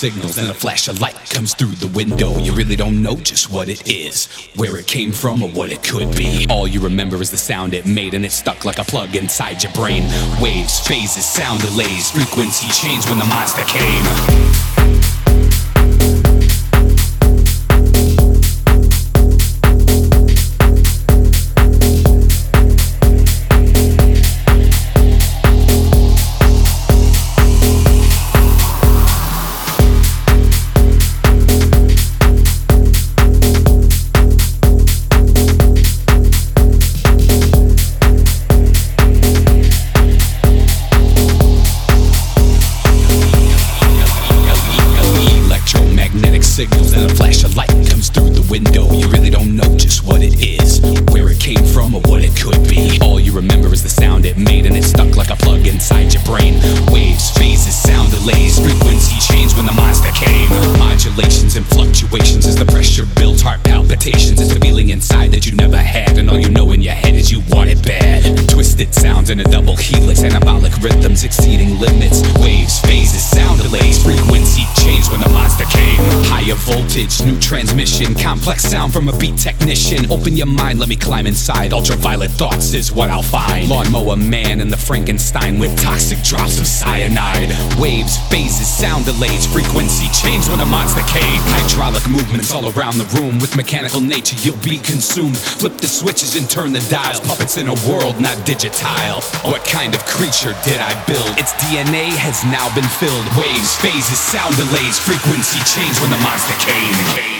signals and a flash of light comes through the window. You really don't know just what it is, where it came from, or what it could be. All you remember is the sound it made, and it stuck like a plug inside your brain. Waves, phases, sound delays, frequency change when the monster came. signals and a flash of light comes through the window. You really don't know just what it is, where it came from, or what it could be. All you remember is the sound it made, and it stuck like a plug inside your brain. Waves, phases, sound delays, frequency change when the monster came. Modulations and fluctuations as the pressure builds, heart palpitations. It's the feeling inside that you never had, and all you know in your head is you want it bad. Twisted sounds in a double helix, anabolic rhythms exceeding limits. Waves complex sound from a beat technician. Open your mind, let me climb inside. Ultraviolet thoughts is what I'll find. Lawnmower man and the Frankenstein with toxic drops of cyanide. Waves, phases, sound delays, frequency change when a monster came. Hydraulic movements all around the room. With mechanical nature, you'll be consumed. Flip the switches and turn the dials. Puppets in a world not digital. What kind of creature did I build? Its DNA has now been filled. Waves, phases, sound delays, frequency change when the monster the king. king.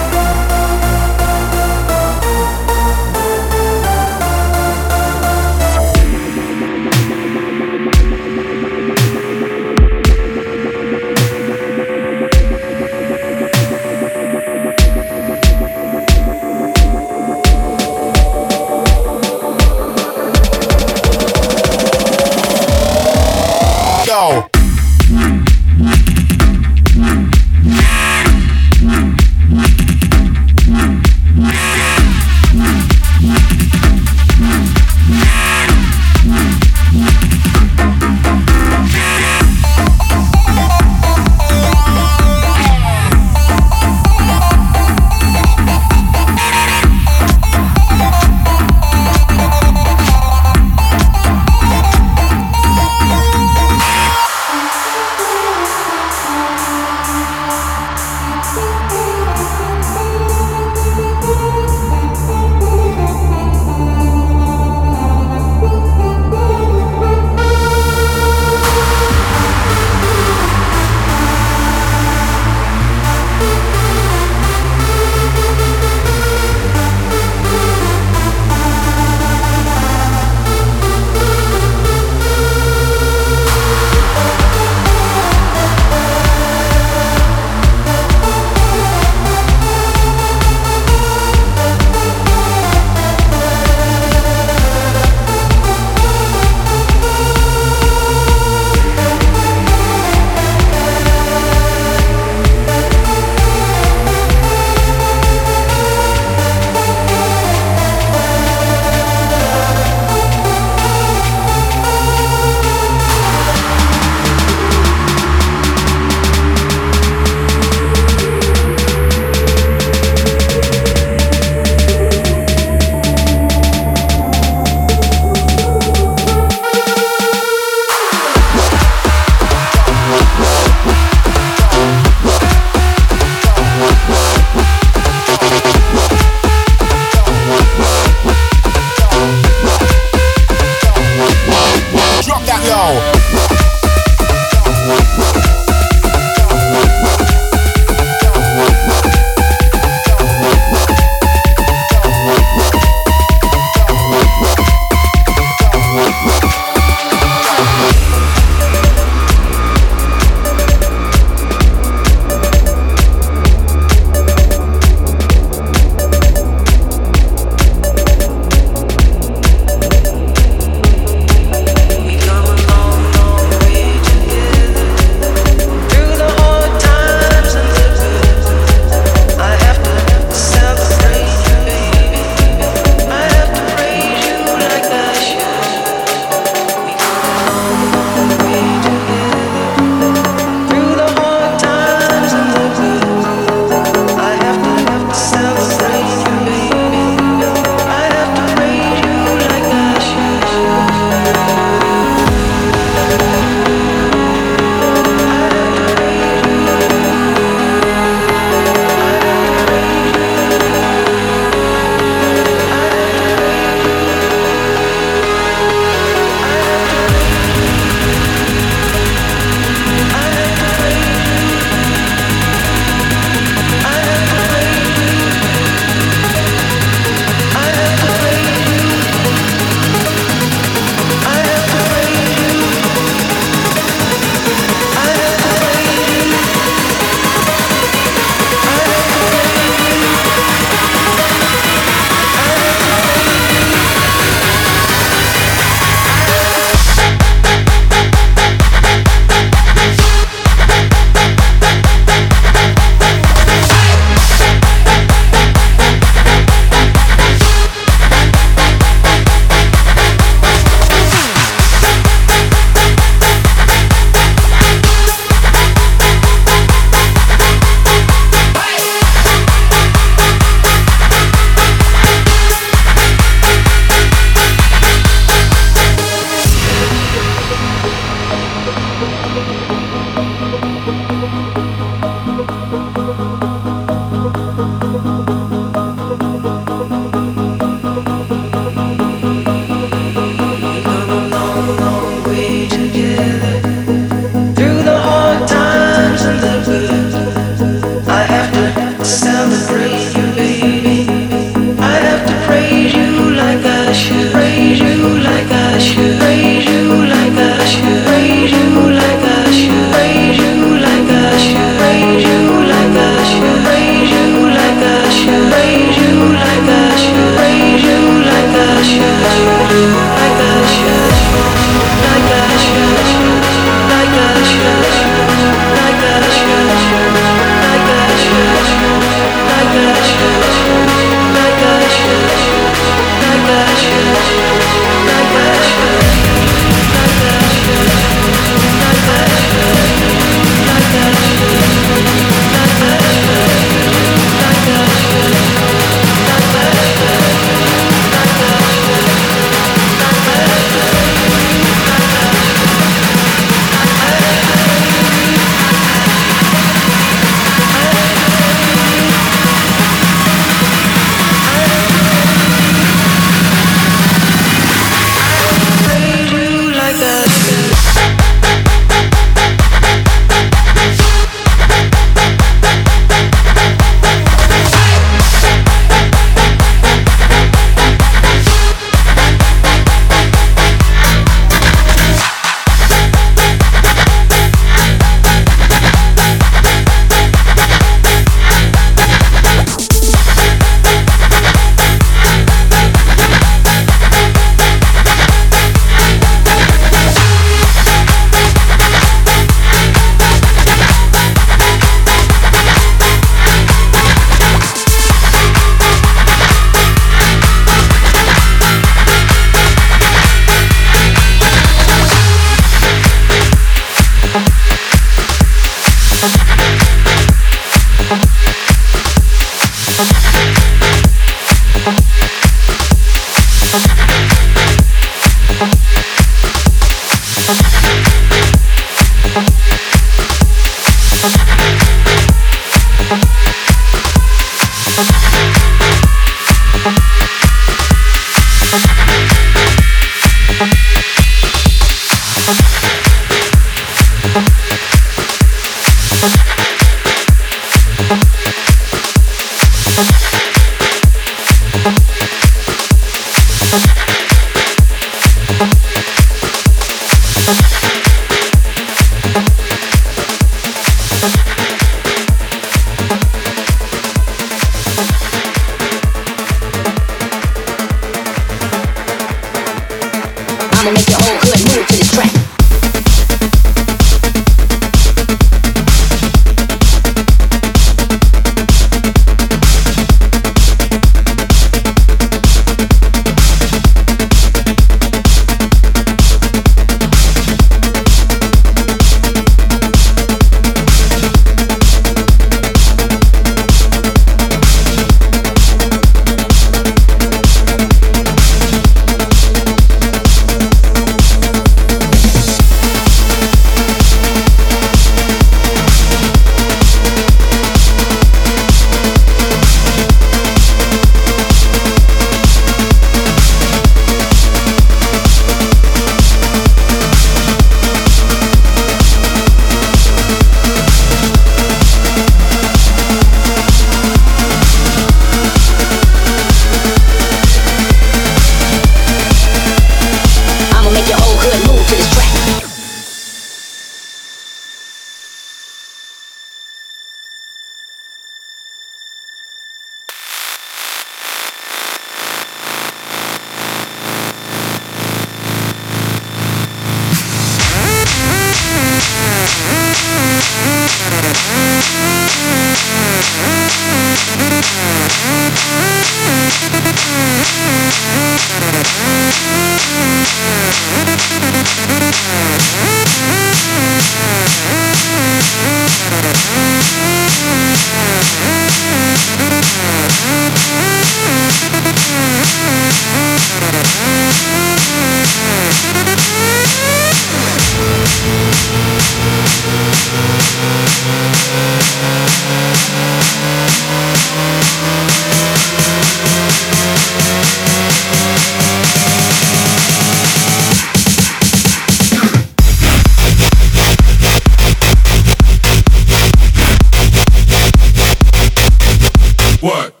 Thank